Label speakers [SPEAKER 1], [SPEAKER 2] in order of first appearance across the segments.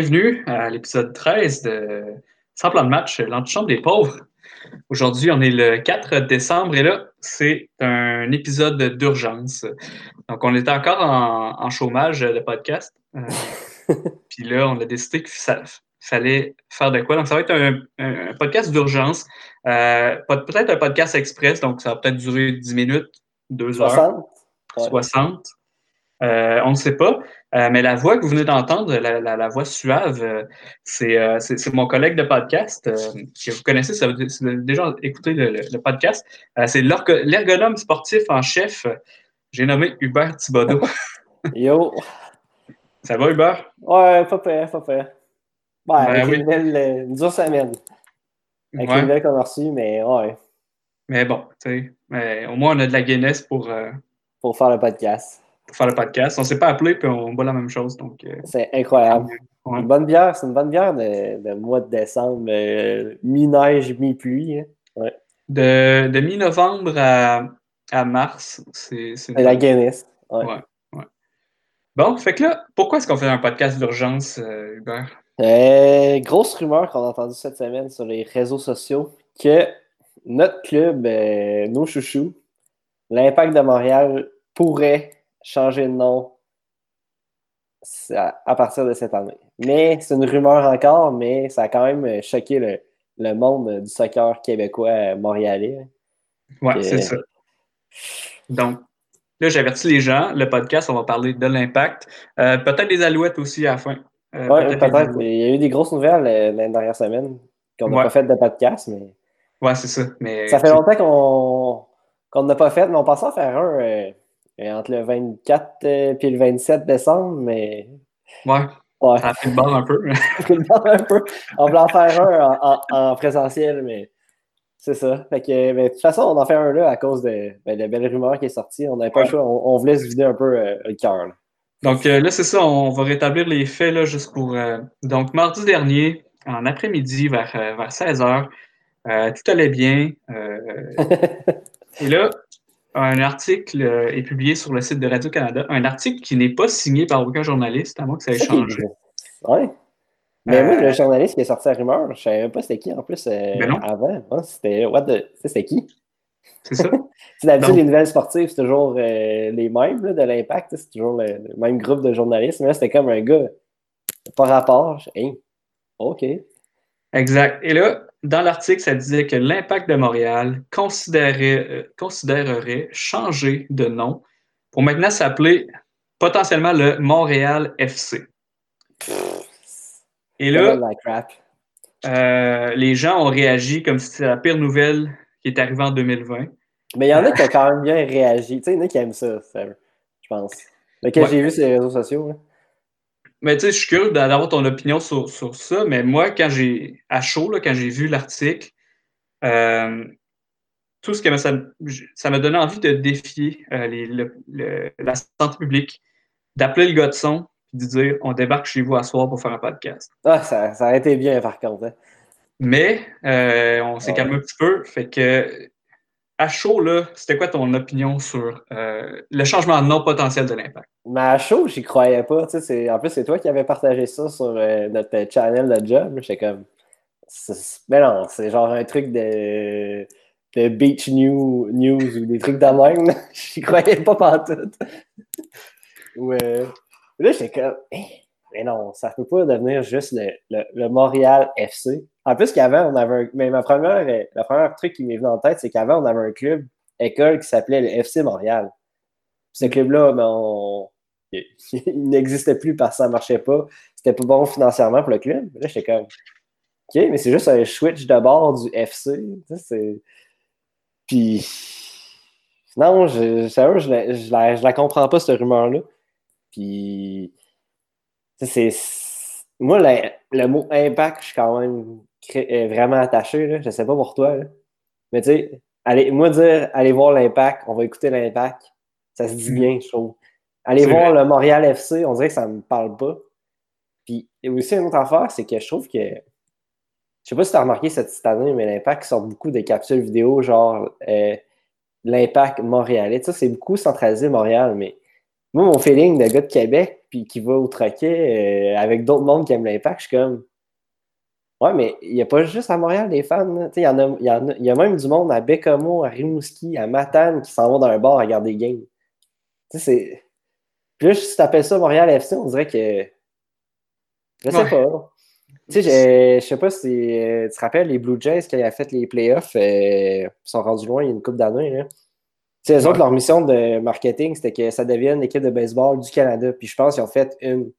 [SPEAKER 1] Bienvenue à l'épisode 13 de Sans plan de match, l'antichambre des pauvres. Aujourd'hui, on est le 4 décembre et là, c'est un épisode d'urgence. Donc, on est encore en, chômage de podcast. Euh, puis là, on a décidé qu'il fallait faire de quoi. Donc, ça va être un, podcast d'urgence. Euh, peut-être un podcast express, donc ça va peut-être durer 10 minutes, 2 heures. 60. Euh, on ne sait pas. Euh, mais la voix que vous venez d'entendre, la, voix suave, euh, c'est mon collègue de podcast que vous connaissez, ça vous, avez déjà écouté le, podcast. c'est l'ergonome sportif en chef. J'ai nommé Hubert Thibodeau.
[SPEAKER 2] Yo!
[SPEAKER 1] Ça va, Hubert?
[SPEAKER 2] Ouais, pas pire, pas pire. Ouais, ben, avec une, nouvelle, une dure semaine. Avec une nouvelle qu'on a reçue, mais ouais.
[SPEAKER 1] Mais bon, tu sais, au moins on a de la Guinness pour.
[SPEAKER 2] pour faire le podcast
[SPEAKER 1] pour faire le podcast. On ne s'est pas appelé, puis on boit la même chose. Donc, euh,
[SPEAKER 2] c'est incroyable. Une bonne bière, c'est une bonne bière de, mois de décembre, euh, mi-neige, mi-pluie. Hein. Ouais.
[SPEAKER 1] De, de mi-novembre à, à, mars, c'est.
[SPEAKER 2] la Guinness.
[SPEAKER 1] Ouais. ouais. Bon, fait que là, pourquoi est-ce qu'on fait un podcast d'urgence, euh, Hubert?
[SPEAKER 2] grosse rumeur qu'on a entendue cette semaine sur les réseaux sociaux que notre club, nos chouchous, l'Impact de Montréal, pourrait changer de nom à, partir de cette année. Mais c'est une rumeur encore, mais ça a quand même choqué le, monde du soccer québécois euh, montréalais.
[SPEAKER 1] Oui, c'est ça. Donc, là, j'avertis les gens. Le podcast, on va parler de l'impact. Euh, peut-être des alouettes aussi à la fin.
[SPEAKER 2] Euh, oui, peut-être. Il y a eu des grosses nouvelles l'année dernière semaine qu'on n'a pas fait de podcast, mais.
[SPEAKER 1] Oui, c'est ça. Mais...
[SPEAKER 2] Ça fait longtemps qu'on n'a pas fait, mais on pensait en faire un entre le 24 et euh, le 27 décembre, mais.
[SPEAKER 1] Ouais. ouais. Ça pris le bord un peu.
[SPEAKER 2] un peu. On voulait en faire un en, présentiel, mais c'est ça. Fait que, mais de toute façon, on en fait un là à cause de, ben, la belle rumeur qui est sortie. On n'avait pas le choix. On, voulait se vider un peu euh, le cœur.
[SPEAKER 1] Donc euh, là, c'est ça. On va rétablir les faits là, juste pour. donc, mardi dernier, en après-midi, vers, vers 16h, tout allait bien. et là, un article euh, est publié sur le site de Radio-Canada, un article qui n'est pas signé par aucun journaliste, à moins que ça ait changé.
[SPEAKER 2] Oui. Mais moi, le euh, journaliste qui est sorti à rumeur, je ne savais pas c'était qui en plus euh, ben avant. C'était what C'était qui?
[SPEAKER 1] C'est ça.
[SPEAKER 2] c'est d'habitude, les nouvelles sportives, c'est toujours les mêmes de l'impact. C'est toujours le, même groupe de journalistes. Mais là, c'était comme un gars par rapport. OK.
[SPEAKER 1] Exact. Et là, dans l'article, ça disait que l'Impact de Montréal considérerait, euh, considérerait changer de nom pour maintenant s'appeler potentiellement le Montréal FC. Et là, euh, les gens ont réagi comme si c'était la pire nouvelle qui est arrivée en 2020.
[SPEAKER 2] Mais il y en a qui ont quand même bien réagi. Tu sais, il y en a qui aiment ça, je pense. Mais que j'ai vu sur les réseaux sociaux.
[SPEAKER 1] Mais tu sais, je suis curieux d'avoir ton opinion sur, ça, mais moi, quand j'ai, à chaud, quand j'ai vu l'article, euh, tout ce que ça, ça m'a donné envie de défier euh, la santé publique, d'appeler le gars de son et de dire on débarque chez vous à soir pour faire un podcast.
[SPEAKER 2] Ah, ça, ça a été bien par contre. Hein.
[SPEAKER 1] Mais euh, on s'est calmé un petit peu. Fait que à chaud, là, c'était quoi ton opinion sur euh, le changement nom potentiel de l'impact?
[SPEAKER 2] Mais à chaud, j'y croyais pas. En plus, c'est toi qui avais partagé ça sur euh, notre channel de job. J'étais comme. Mais non, c'est genre un truc de, de Beach News, news ou des trucs de même. J'y croyais pas partout. ouais. Là, j'étais comme. Eh, mais non, ça peut pas devenir juste le, le Montréal FC. En plus qu'avant, on avait un... Mais ma première, la première truc qui m'est venu en tête, c'est qu'avant, on avait un club école qui s'appelait le FC Montréal. ce club-là, ben, il n'existait plus parce que ça ne marchait pas. C'était pas bon financièrement pour le club. Là, j'étais comme OK, mais c'est juste un switch de bord du FC. Puis non, je, je, je, la, je, la, je la comprends pas, cette rumeur-là. Puis c'est. Moi, le mot impact, je suis quand même euh, vraiment attaché. Là. Je sais pas pour toi. Mais tu sais, allez, moi dire allez voir l'impact, on va écouter l'impact, ça se dit mm. bien, je trouve. Allez voir le Montréal FC, on dirait que ça me parle pas. Puis aussi une autre affaire, c'est que je trouve que je sais pas si tu as remarqué cette, année, mais l'impact sort beaucoup de capsules vidéo, genre euh, l'impact montréalais. Ça, c'est beaucoup centralisé Montréal, mais moi, mon feeling de gars de Québec, puis qui va au troquet euh, avec d'autres mondes qui aiment l'impact, je suis comme. Ouais, mais il n'y a pas juste à Montréal des fans. Il y, en a, y, en a, y a même du monde à Bécamo, à Rimouski, à Matane qui s'en vont dans un bar à regarder des games. Tu sais, c'est. Puis là, si tu appelles ça Montréal FC, on dirait que. Je sais pas. Tu sais, je sais pas si tu te rappelles les Blue Jays qui avaient fait les playoffs, euh, ils sont rendus loin il y a une couple d'années. Tu sais, les autres, leur mission de marketing, c'était que ça devienne l'équipe de baseball du Canada. Puis je pense qu'ils ont fait une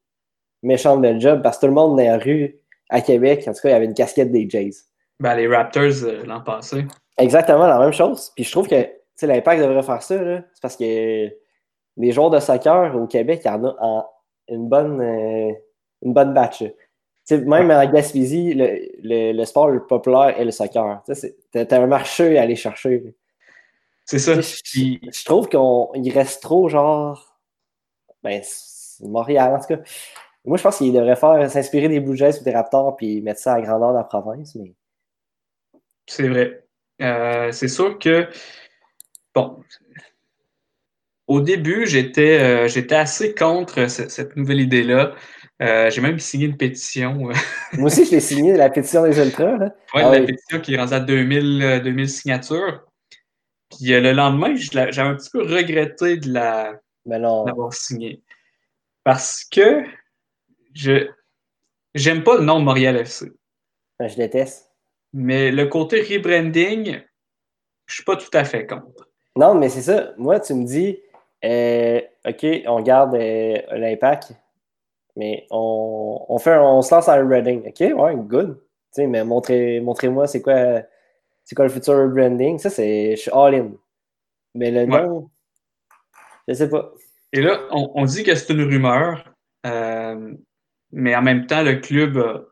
[SPEAKER 2] méchante belle job parce que tout le monde dans la rue à Québec, en tout cas, il y avait une casquette des Jays.
[SPEAKER 1] Ben, les Raptors euh, l'an passé.
[SPEAKER 2] Exactement, la même chose. Puis je trouve que l'impact devrait faire ça. C'est parce que les joueurs de soccer au Québec, il y en a en une bonne, euh, une bonne batch. même en Gaspésie, le, le, sport le populaire est le soccer. T'as un marché à aller chercher.
[SPEAKER 1] C'est ça.
[SPEAKER 2] Je, trouve qu'il reste trop genre. Ben, Montréal, en tout cas. Moi, je pense qu'il devrait faire s'inspirer des Blue Jays ou des Raptors puis mettre ça à grandeur de la province. Mais...
[SPEAKER 1] C'est vrai. Euh, c'est sûr que. Bon, au début, j'étais euh, j'étais assez contre cette nouvelle idée-là. Euh, j'ai même signé une pétition.
[SPEAKER 2] Moi aussi, je l'ai signé, la pétition des Ultras.
[SPEAKER 1] Ouais, ah la pétition qui est rendue à 2000, 2000 euh, signatures. Puis le lendemain, j'avais un petit peu regretté de la l'avoir signée. Parce que je j'aime pas le nom de Montréal FC.
[SPEAKER 2] Ben, je déteste.
[SPEAKER 1] Mais le côté rebranding, je suis pas tout à fait contre.
[SPEAKER 2] Non, mais c'est ça. Moi, tu me dis, euh, OK, on garde euh, l'impact, mais on, fait, on se lance à un reading. OK, ouais, good. mais montrez, montrez-moi c'est quoi, c'est quoi le futur branding. Ça, c'est. Je suis all-in. Mais le nom, je sais pas.
[SPEAKER 1] Et là, on, dit que c'est une rumeur, euh, mais en même temps, le club,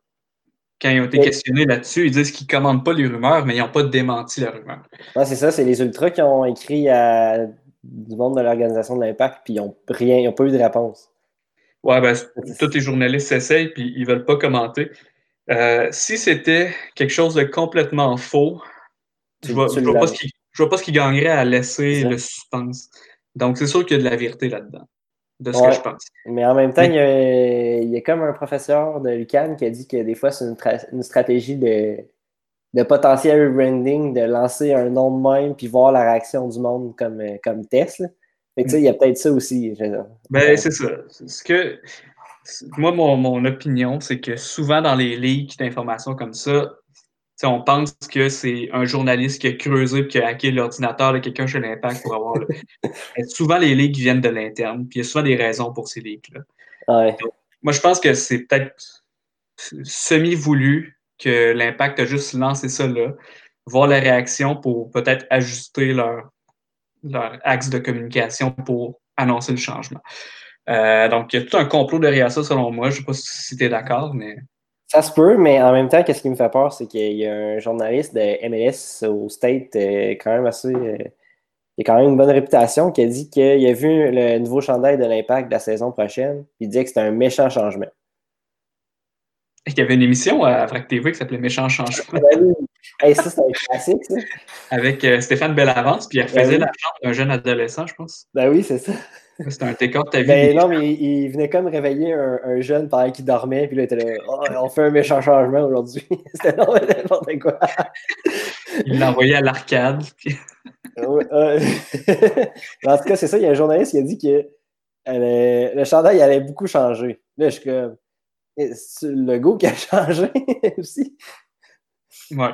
[SPEAKER 1] quand ils ont été questionnés là-dessus, ils disent qu'ils ne commandent pas les rumeurs, mais ils n'ont pas démenti la rumeur.
[SPEAKER 2] c'est ça, c'est les Ultras qui ont écrit à du monde de l'organisation de l'impact, puis ils n'ont rien, ils ont pas eu de réponse.
[SPEAKER 1] Ouais, ben, tous les journalistes s'essayent, puis ils veulent pas commenter. Euh, si c'était quelque chose de complètement faux, je ne vois, pas ce qui gagnerait à laisser le suspense. Donc, c'est sûr qu'il y a de la vérité là-dedans, de ce que je pense.
[SPEAKER 2] Mais en même temps, il, y a, comme un professeur de l'UQAM qui a dit que des fois, c'est une, stratégie de, de potentiel rebranding, de lancer un nom de même puis voir la réaction du monde comme, euh, comme test. Fait il y a peut-être ça aussi.
[SPEAKER 1] Ben, c'est ça. Ce que, moi, mon, opinion, c'est que souvent dans les leaks d'informations comme ça, on pense que c'est un journaliste qui a creusé et qui a hacké l'ordinateur de quelqu'un chez l'Impact pour avoir. Le... souvent, les leaks viennent de l'interne, puis il y a souvent des raisons pour ces leaks-là. Moi, je pense que c'est peut-être semi-voulu, que l'impact a juste lancé ça là, voir la réaction pour peut-être ajuster leur, leur axe de communication pour annoncer le changement. Euh, donc, il y a tout un complot derrière ça, selon moi. Je ne sais pas si tu es d'accord, mais.
[SPEAKER 2] Ça se peut, mais en même temps, qu'est-ce qui me fait peur, c'est qu'il y a un journaliste de MLS au State, euh, quand même assez. Euh, il a quand même une bonne réputation, qui a dit qu'il a vu le nouveau chandail de l'impact de la saison prochaine. Il dit que c'était un méchant changement.
[SPEAKER 1] Il y avait une émission à Vrac TV qui s'appelait Méchant Changement.
[SPEAKER 2] hey, ça, c'est un classique, ça.
[SPEAKER 1] Avec euh, Stéphane Bellavance, puis il refaisait ben la chambre d'un jeune adolescent, je pense.
[SPEAKER 2] Ben oui, c'est ça.
[SPEAKER 1] C'était un décor de ta vie.
[SPEAKER 2] Ben non, mais il, venait comme réveiller un, jeune pendant qu'il dormait, puis là, il était là, oh, on fait un méchant changement aujourd'hui. C'était n'importe quoi.
[SPEAKER 1] il l'a envoyé à l'arcade.
[SPEAKER 2] en tout cas, c'est ça, il y a un journaliste qui a dit que euh, le chandail allait beaucoup changer. Là, je suis comme c'est le goût qui a changé aussi?
[SPEAKER 1] Ouais.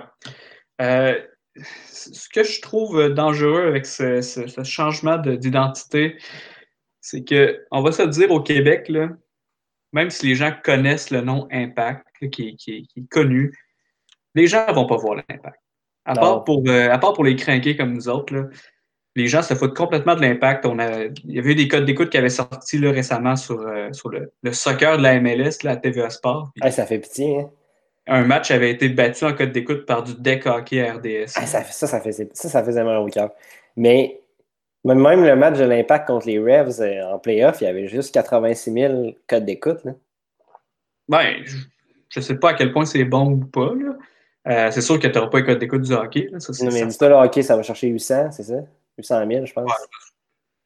[SPEAKER 1] Euh, ce que je trouve dangereux avec ce, changement d'identité, c'est que on va se dire au Québec, là, même si les gens connaissent le nom Impact, qui, est connu, les gens ne vont pas voir l'impact. À, part pour, euh, à part pour les craquer comme nous autres, là, les gens se foutent complètement de l'impact. On a, il y avait eu des codes d'écoute qui avaient sorti là, récemment sur, euh, sur le, soccer de la MLS, la TVA Sport.
[SPEAKER 2] ça fait pitié. Hein?
[SPEAKER 1] Un match avait été battu en code d'écoute par du deck hockey RDS.
[SPEAKER 2] ça, ça, ça, faisait, ça, ça faisait mal au cœur. Mais même le match de l'impact contre les Revs euh, en playoff, il y avait juste 86 000 codes d'écoute.
[SPEAKER 1] Ben, je ne sais pas à quel point c'est bon ou pas. Euh, c'est sûr que tu n'auras pas les codes d'écoute du hockey. Là.
[SPEAKER 2] non, mais dis-toi, le hockey, ça va chercher 800, c'est ça? 800 000, je pense.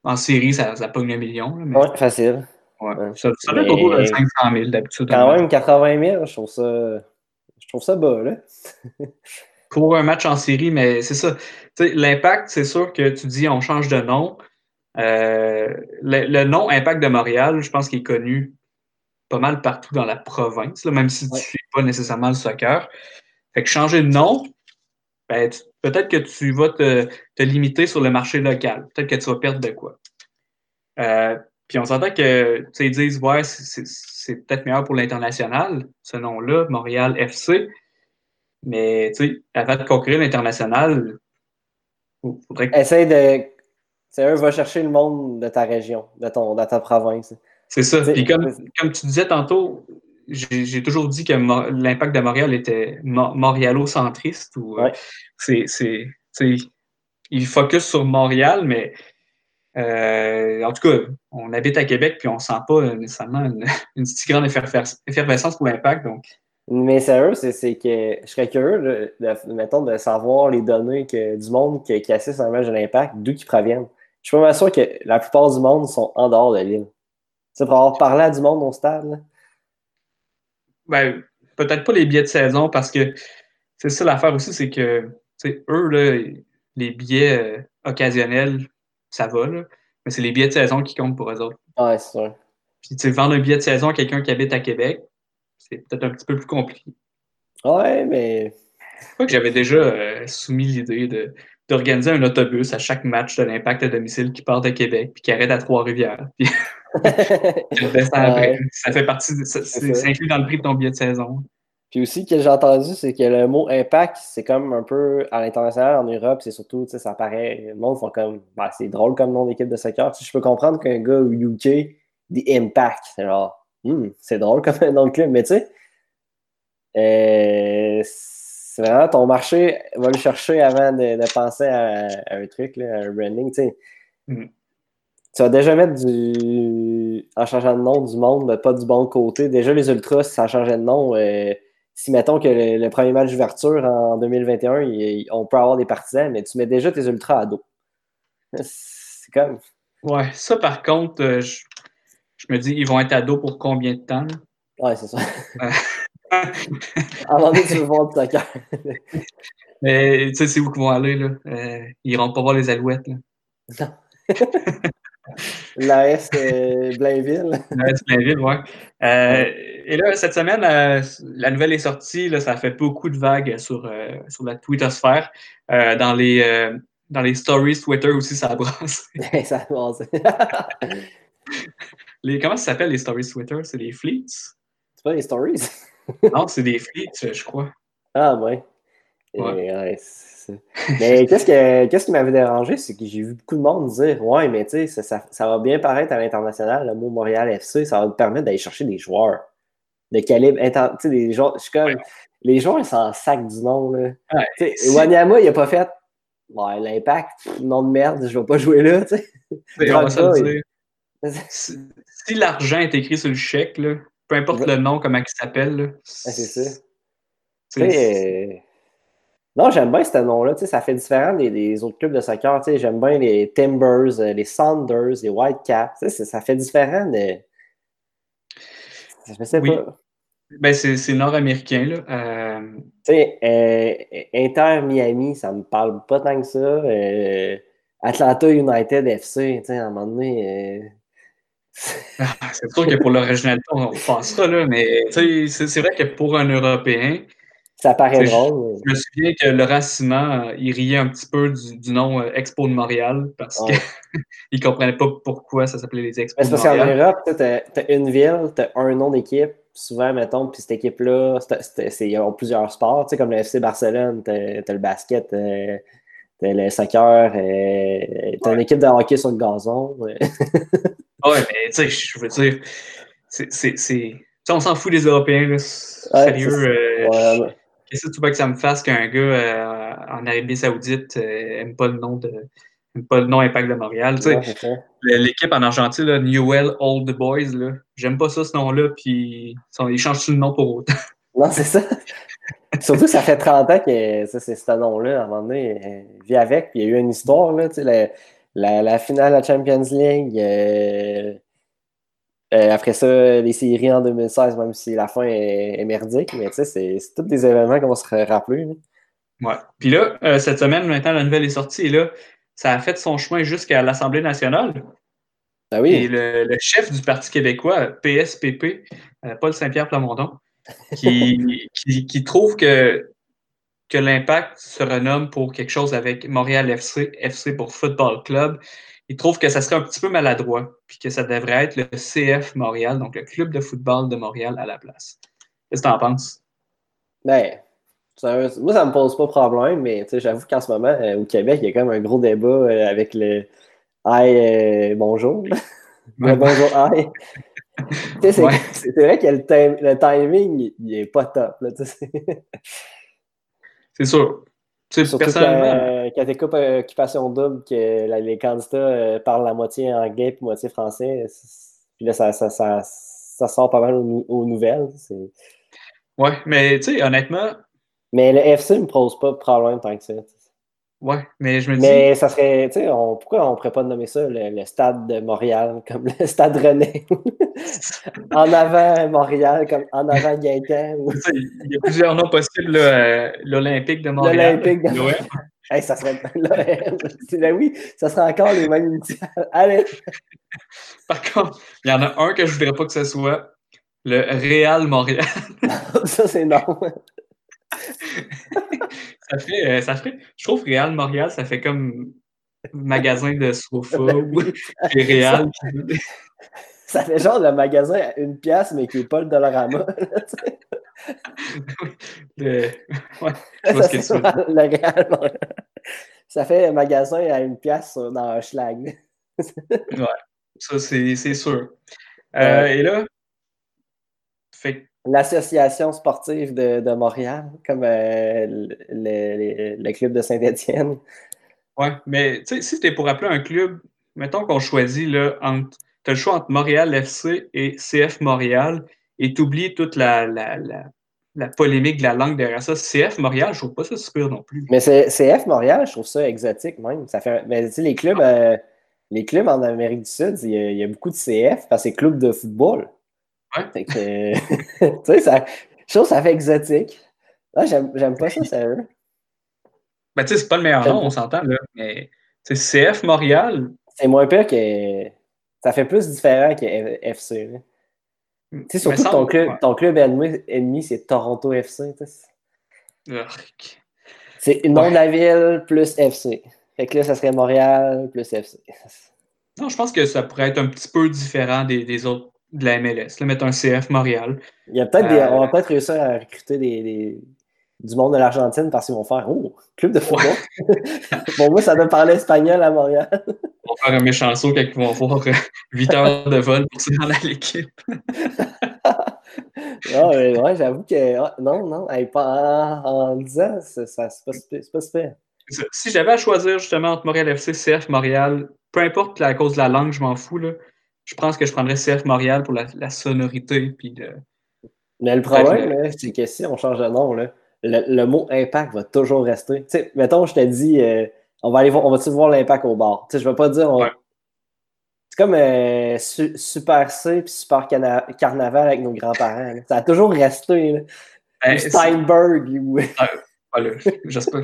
[SPEAKER 1] en série, ça, ça pogne un million.
[SPEAKER 2] Oui, facile.
[SPEAKER 1] Ouais. Ça, ça fait beaucoup de 500 000 d'habitude.
[SPEAKER 2] Quand même, 80 000, je trouve ça, je trouve ça bas, là.
[SPEAKER 1] Pour un match en série, mais c'est ça. L'impact, c'est sûr que tu dis on change de nom. Euh, le, nom Impact de Montréal, je pense qu'il est connu pas mal partout dans la province, même si tu ne suis pas nécessairement le soccer. Fait que changer de nom, ben, peut-être que tu vas te, limiter sur le marché local. Peut-être que tu vas perdre de quoi. Euh, puis on s'entend que ils disent ouais, c'est peut-être meilleur pour l'international, ce nom-là, Montréal FC. Mais tu sais, avant de conquérir l'international,
[SPEAKER 2] il faudrait que. Essaye de. C'est un, va chercher le monde de ta région, de, ton, de ta province.
[SPEAKER 1] C'est ça. Puis comme, comme tu disais tantôt, j'ai toujours dit que l'impact de Montréal était montréalo-centriste. Euh, c'est, il focus sur Montréal, mais euh, en tout cas, on habite à Québec puis on sent pas nécessairement une, une si grande effervescence pour l'impact. Donc.
[SPEAKER 2] Mais sérieux, c'est que je serais curieux de, mettons, de savoir les données que, du monde qui, qui assiste à un match de l'impact, d'où ils proviennent. Je suis pas sûr que la plupart du monde sont en dehors de l'île. C'est pour avoir parlé à du monde au stade.
[SPEAKER 1] Ben, peut-être pas les billets de saison parce que c'est ça l'affaire aussi, c'est que eux, là, les billets euh, occasionnels, ça va, là, mais c'est les billets de saison qui comptent pour eux autres.
[SPEAKER 2] Ouais, c'est sûr.
[SPEAKER 1] Puis, tu vendre un billet de saison à quelqu'un qui habite à Québec, c'est peut-être un petit peu plus compliqué.
[SPEAKER 2] Ouais, mais.
[SPEAKER 1] Je que j'avais déjà euh, soumis l'idée de, d'organiser un autobus à chaque match de l'Impact à domicile qui part de Québec puis qui arrête à Trois-Rivières. Ça fait partie, c'est inclus dans le prix de ton billet de saison.
[SPEAKER 2] Puis aussi, ce que j'ai entendu, c'est que le mot impact, c'est comme un peu à l'international, en Europe, c'est surtout, tu sais, ça paraît, le monde font comme, ben, c'est drôle comme nom d'équipe de soccer. je peux comprendre qu'un gars au UK dit impact, c'est genre, hmm, c'est drôle comme nom de club, mais tu sais, euh, c'est vraiment ton marché, va le chercher avant de, penser à, un truc, là, à un branding, tu sais. Hmm tu vas déjà mettre du. En changeant de nom du monde, mais pas du bon côté. Déjà, les Ultras, si ça changeait de nom, euh, si mettons que le, premier match d'ouverture en 2021, on peut avoir des partisans, mais tu mets déjà tes Ultras à dos. C'est comme.
[SPEAKER 1] Ouais, ça par contre, euh, je, me dis, ils vont être à dos pour combien de temps?
[SPEAKER 2] Ouais, c'est ça. Avant de tu voir du soccer.
[SPEAKER 1] mais tu sais, c'est où qu'ils vont aller, là? Euh, ils rentrent pas voir les alouettes, là. Non.
[SPEAKER 2] L'AS euh, Blainville.
[SPEAKER 1] L'AS Blainville, oui. Euh, et là, cette semaine, euh, la nouvelle est sortie. Là, ça fait beaucoup de vagues sur, sur la Twitter-sphère. dans, les, dans les stories Twitter aussi, ça a brassé.
[SPEAKER 2] ça a brassé.
[SPEAKER 1] Les, comment ça s'appelle les stories Twitter? C'est les fleets?
[SPEAKER 2] C'est pas les stories?
[SPEAKER 1] non, c'est des fleets, je crois.
[SPEAKER 2] Ah, ouais. ouais mais qu'est-ce, qui m'avait dérangé, c'est que j'ai vu beaucoup de monde dire Ouais, mais tu sais, ça, va bien paraître à l'international, le mot Montréal FC, ça va te permettre d'aller chercher des joueurs de calibre. Tu sais, des joueurs, je suis comme. Les joueurs, ils s'en sac du nom. Là. Wanyama, il a pas fait ouais, l'impact, nom de merde, je vais pas jouer là. Tu
[SPEAKER 1] sais. Si, l'argent est écrit sur le chèque, là, peu importe le nom, comment il s'appelle.
[SPEAKER 2] c'est ça. C'est non, j'aime bien ce nom-là. Ça fait différent des, autres clubs de soccer. J'aime bien les Timbers, euh, les Saunders, les Whitecaps. Ça fait différent de.
[SPEAKER 1] Je sais pas. Ben, c'est nord-américain. Euh...
[SPEAKER 2] Tu sais, euh, Inter Miami, ça me parle pas tant que ça. Euh, Atlanta United FC, tu sais, à un moment donné.
[SPEAKER 1] Ah, c'est sûr que pour l'originalité, on ça, là, mais c'est vrai que pour un Européen,
[SPEAKER 2] ça paraît drôle.
[SPEAKER 1] Je me souviens que Laurent Simon, euh, il riait un petit peu du, nom euh, Expo de Montréal parce qu'il ne comprenait pas pourquoi ça s'appelait les Expos Montréal.
[SPEAKER 2] Parce qu'en Europe, tu as, une ville, tu as un nom d'équipe, souvent, mettons, puis cette équipe-là, ils ont plusieurs sports, comme le FC Barcelone, tu as, le basket, euh, as le soccer, tu as une équipe de hockey sur le gazon.
[SPEAKER 1] ouais, mais tu sais, je veux dire, c'est. On s'en fout des Européens, sérieux. Qu'est-ce que tu veux que ça me fasse qu'un gars euh, en Arabie Saoudite n'aime euh, pas le nom de pas le nom Impact de Montréal. L'équipe en Argentine, là, Newell Old Boys, j'aime pas ça ce nom-là, puis ils changent tout le nom pour autant?
[SPEAKER 2] Non, c'est ça. Surtout que ça fait 30 ans que c'est ce nom-là, à un moment donné, euh, vit avec, puis il y a eu une histoire, là, la, la, finale la Champions League. Euh, après ça, les séries en 2016, même si la fin est, merdique, mais tu sais, c'est tous des événements qu'on va se rappeler.
[SPEAKER 1] Ouais. Puis là, euh, cette semaine, maintenant, la nouvelle est sortie et là, ça a fait son chemin jusqu'à l'Assemblée nationale.
[SPEAKER 2] Ah oui.
[SPEAKER 1] Et le, chef du Parti québécois, PSPP, euh, Paul Saint-Pierre Plamondon, qui, qui, trouve que, que l'impact se renomme pour quelque chose avec Montréal FC, FC pour Football Club. Il trouve que ça serait un petit peu maladroit, puis que ça devrait être le CF Montréal, donc le Club de football de Montréal à la place. Qu'est-ce que tu en penses?
[SPEAKER 2] Ben, moi, ça me pose pas de problème, mais j'avoue qu'en ce moment, euh, au Québec, il y a quand même un gros débat euh, avec le Hi, euh, bonjour. bonjour, hi. c'est vrai que le, timing, il est pas top.
[SPEAKER 1] c'est sûr.
[SPEAKER 2] Surtout personnellement... quand, quand tu Occupation Double, que les candidats parlent la moitié anglais et moitié français, puis là, ça, ça, ça, sort pas mal aux, aux nouvelles.
[SPEAKER 1] Ouais, mais tu sais, honnêtement,
[SPEAKER 2] mais le FC ne me pose pas de problème tant que ça.
[SPEAKER 1] Ouais, mais je me dis.
[SPEAKER 2] Mais ça serait, tu sais, pourquoi on ne pourrait pas nommer ça le, stade de Montréal, comme le stade René? en avant Montréal, comme en avant Gaëtan.
[SPEAKER 1] Il y a plusieurs noms possibles, euh, l'Olympique de Montréal.
[SPEAKER 2] L'Olympique de Montréal. hey, ça serait. ben oui, ça serait encore les mêmes initiales. Allez!
[SPEAKER 1] Par contre, il y en a un que je ne voudrais pas que ce soit le Real Montréal.
[SPEAKER 2] ça, c'est non
[SPEAKER 1] ça, fait, euh, ça fait, je trouve Réal Montréal, ça fait comme magasin de sofa ou Réal.
[SPEAKER 2] Ça, fait genre le magasin à une pièce, mais qui n'est pas le Dollarama.
[SPEAKER 1] le... Ouais,
[SPEAKER 2] ça, le Réal Montréal. Ça fait un magasin à une pièce dans un schlag.
[SPEAKER 1] ouais, ça c'est sûr. Euh, et là, fait
[SPEAKER 2] l'association sportive de, Montréal, comme euh, le, club de Saint-Étienne.
[SPEAKER 1] Oui, mais si tu es pour appeler un club, mettons qu'on choisit, là, entre, tu as le choix entre Montréal FC et CF Montréal, et tu oublies toute la, la, polémique de la langue derrière ça. CF Montréal, je trouve pas ça super non plus.
[SPEAKER 2] Mais CF Montréal, je trouve ça exotique même. Ça fait, mais les clubs, euh, les clubs en Amérique du Sud, il y, a, beaucoup de CF parce que c'est club de football.
[SPEAKER 1] Ouais.
[SPEAKER 2] tu sais, ça, je trouve que ça fait exotique. Ah, j'aime pas ça, sérieux.
[SPEAKER 1] Ben, tu sais, c'est pas le meilleur nom, on s'entend, là. Mais, c'est CF Montréal.
[SPEAKER 2] C'est moins pire que. Ça fait plus différent que FC. Tu sais, surtout ton, club, ton club ennemi, c'est Toronto FC. C'est nom de la ville plus FC. Fait que là, ça serait Montréal plus FC.
[SPEAKER 1] Non, je pense que ça pourrait être un petit peu différent des, des autres de la MLS, là, mettre un CF Montréal.
[SPEAKER 2] Il y a peut-être euh, on va peut-être réussir à recruter des, du monde de l'Argentine parce qu'ils vont faire Oh, club de football. bon, moi, ça doit parler espagnol à Montréal.
[SPEAKER 1] On va faire un méchant saut quand ils vont voir 8 euh, heures de vol pour se rendre à l'équipe.
[SPEAKER 2] non, mais ouais, j'avoue que ah, non, non, pas, en, disant, c'est pas, super.
[SPEAKER 1] Si j'avais à choisir justement entre Montréal FC, CF, Montréal, peu importe la cause de la langue, je m'en fous. Là je pense que je prendrais CF Montréal pour la, sonorité. Puis
[SPEAKER 2] Mais le problème, c'est que si on change de nom, le, mot impact va toujours rester. sais, mettons, je te dis, euh, on va aller voir, on va voir l'impact au bar? Je ne vais pas dire. C'est comme euh, Super C et Super Carnaval avec nos grands-parents. Ça a toujours resté. Ben, Steinberg. Ou...
[SPEAKER 1] Ah, voilà, j'espère.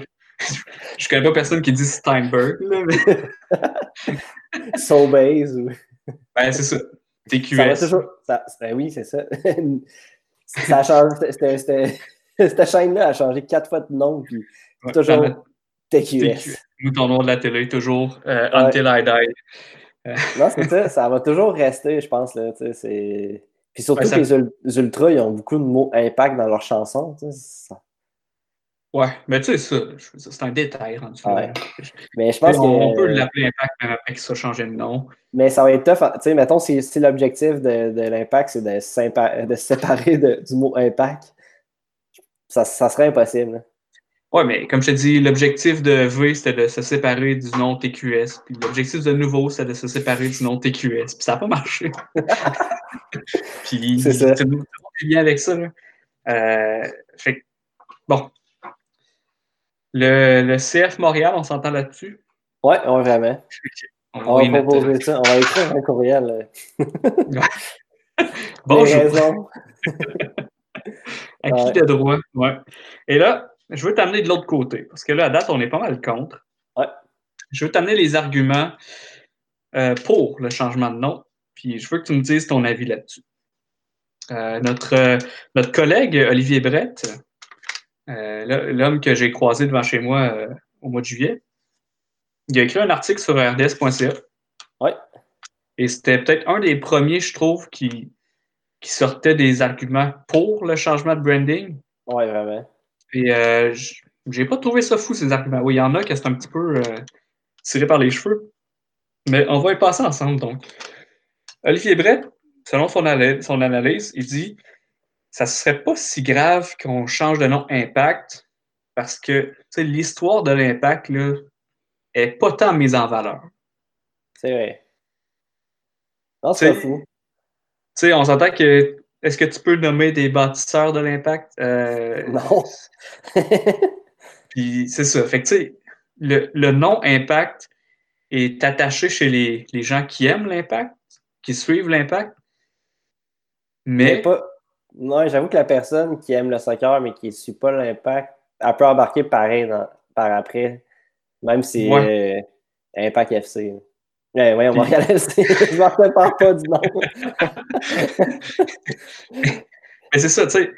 [SPEAKER 1] Je connais pas personne qui dit Steinberg. Là,
[SPEAKER 2] Soulbase. Ou...
[SPEAKER 1] Ben, c'est ça. TQS.
[SPEAKER 2] Ça toujours... Ben oui, c'est ça. ça a changé. Cette chaîne-là a changé quatre fois de nom. Puis toujours TQS.
[SPEAKER 1] Nous, ton nom de la télé, toujours euh, Until I Die.
[SPEAKER 2] Non, c'est ça. Ça va toujours rester, je pense. Là, Puis surtout que les ultras, ils ont beaucoup de mots impact dans leurs chansons. Ça...
[SPEAKER 1] Ouais, mais tu sais, ça, c'est un détail rendu
[SPEAKER 2] ouais. Mais je pense
[SPEAKER 1] on, peut l'appeler Impact même après que ça changé de nom.
[SPEAKER 2] Mais ça va être tough. Tu sais, mettons, si, si l'objectif de, de l'Impact, c'est de, de, se séparer du mot Impact, ça, ça serait impossible.
[SPEAKER 1] Ouais, mais comme je te dis, l'objectif de V, c'était de se séparer du nom TQS. Puis l'objectif de nouveau, c'était de se séparer du nom TQS. Puis ça n'a pas marché. puis c'est ça. Tout le monde est bien avec ça. Là. Euh, fait bon, le, le CF Montréal, on s'entend là-dessus?
[SPEAKER 2] Oui, ouais, vraiment. On, va proposer ça. On va écrire un courriel.
[SPEAKER 1] Bonjour. Acquis
[SPEAKER 2] Ouais.
[SPEAKER 1] de droit, ouais. Et là, je veux t'amener de l'autre côté, parce que là, à date, on est pas mal contre.
[SPEAKER 2] Ouais.
[SPEAKER 1] Je veux t'amener les arguments euh, pour le changement de nom, puis je veux que tu me dises ton avis là-dessus. Euh, notre, euh, notre collègue Olivier Brett, euh, l'homme que j'ai croisé devant chez moi euh, au mois de juillet, il a écrit un article sur rds.ca.
[SPEAKER 2] Ouais.
[SPEAKER 1] Et c'était peut-être un des premiers, je trouve, qui, qui sortait des arguments pour le changement de branding.
[SPEAKER 2] Ouais, vraiment.
[SPEAKER 1] Et euh, j'ai pas trouvé ça fou, ces arguments. Oui, il y en a qui c'est un petit peu euh, tiré par les cheveux. Mais on va y passer ensemble, donc. Olivier Brett, selon son analyse, il dit ça serait pas si grave qu'on change de nom Impact parce que tu sais, l'histoire de l'Impact là, est pas tant mise en valeur.
[SPEAKER 2] C'est vrai. Non, c'est pas
[SPEAKER 1] C'est-
[SPEAKER 2] fou.
[SPEAKER 1] Tu sais, on s'entend que. Est-ce que tu peux nommer des bâtisseurs de l'Impact? Euh,
[SPEAKER 2] Non.
[SPEAKER 1] Puis c'est ça. Fait que tu sais, le, le nom Impact est attaché chez les, les gens qui aiment l'Impact, qui suivent l'Impact.
[SPEAKER 2] Mais
[SPEAKER 1] Mais,
[SPEAKER 2] pas. Non, j'avoue que la personne qui aime le soccer mais qui ne suit pas l'impact, elle peut embarquer pareil dans- par après. Même si euh, Impact FC. Ouais, ouais, on va regarder FC. Je m'en prépare pas du nom.
[SPEAKER 1] mais c'est ça, tu sais.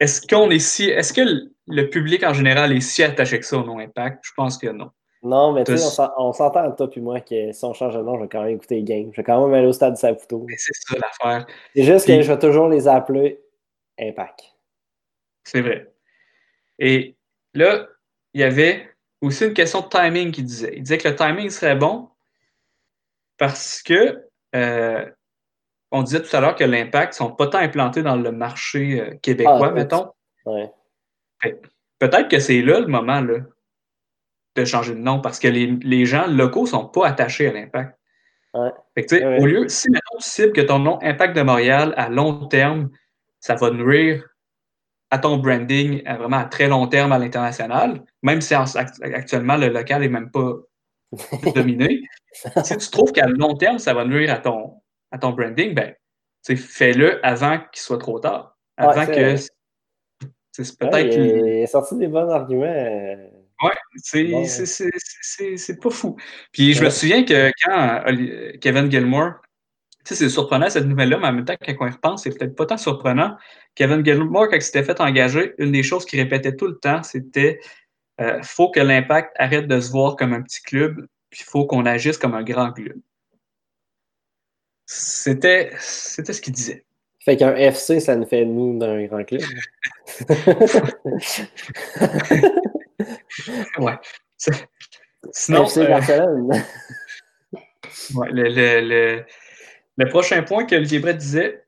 [SPEAKER 1] Est-ce qu'on est si. Est-ce que le, public en général est si attaché que ça au nom Impact? Je pense que non.
[SPEAKER 2] Non, mais tu sais, on s'en- on s'entend toi puis moi que si on change de nom, je vais quand même écouter les games. Je vais quand même aller au stade Saputo.
[SPEAKER 1] Mais c'est ça l'affaire.
[SPEAKER 2] C'est juste que
[SPEAKER 1] Puis-
[SPEAKER 2] je vais toujours les appeler Impact.
[SPEAKER 1] C'est vrai. Et là, il y avait aussi une question de timing qu'il disait. Il disait que le timing serait bon parce que euh, on disait tout à l'heure que l'impact ne sont pas tant implantés dans le marché euh, québécois,
[SPEAKER 2] Ah,
[SPEAKER 1] mettons.
[SPEAKER 2] Ouais.
[SPEAKER 1] Peut-être que c'est là le moment là, de changer de nom parce que les, les gens locaux ne sont pas attachés à l'impact.
[SPEAKER 2] Ouais.
[SPEAKER 1] Au lieu, si maintenant tu cibles que ton nom Impact de Montréal à long terme, ça va nuire à ton branding à vraiment à très long terme à l'international, même si en- act- actuellement le local n'est même pas dominé. si tu trouves qu'à long terme, ça va nuire à ton, à ton branding, ben, fais-le avant qu'il soit trop tard.
[SPEAKER 2] Ouais,
[SPEAKER 1] Avant que. c'est-
[SPEAKER 2] Ouais,
[SPEAKER 1] peut-être.
[SPEAKER 2] il, a sorti des bons arguments. euh,
[SPEAKER 1] C'est
[SPEAKER 2] Bon.
[SPEAKER 1] c'est- pas fou. Puis je me
[SPEAKER 2] Ouais.
[SPEAKER 1] souviens que quand euh, Kevin Gilmore, sais, c'est surprenant cette nouvelle-là, mais en même temps, quand on y repense, c'est peut-être pas tant surprenant. Kevin Gilmore, quand il s'était fait engager, une des choses qu'il répétait tout le temps, c'était euh, faut que l'impact arrête de se voir comme un petit club, puis il faut qu'on agisse comme un grand club. C'était c'était ce qu'il disait.
[SPEAKER 2] Fait qu'un FC, ça nous fait nous d'un grand club.
[SPEAKER 1] Ouais. C'est- Sinon,
[SPEAKER 2] FC
[SPEAKER 1] euh,
[SPEAKER 2] Barcelone.
[SPEAKER 1] Ouais, le, le- le- le prochain point que Olivier Brett disait,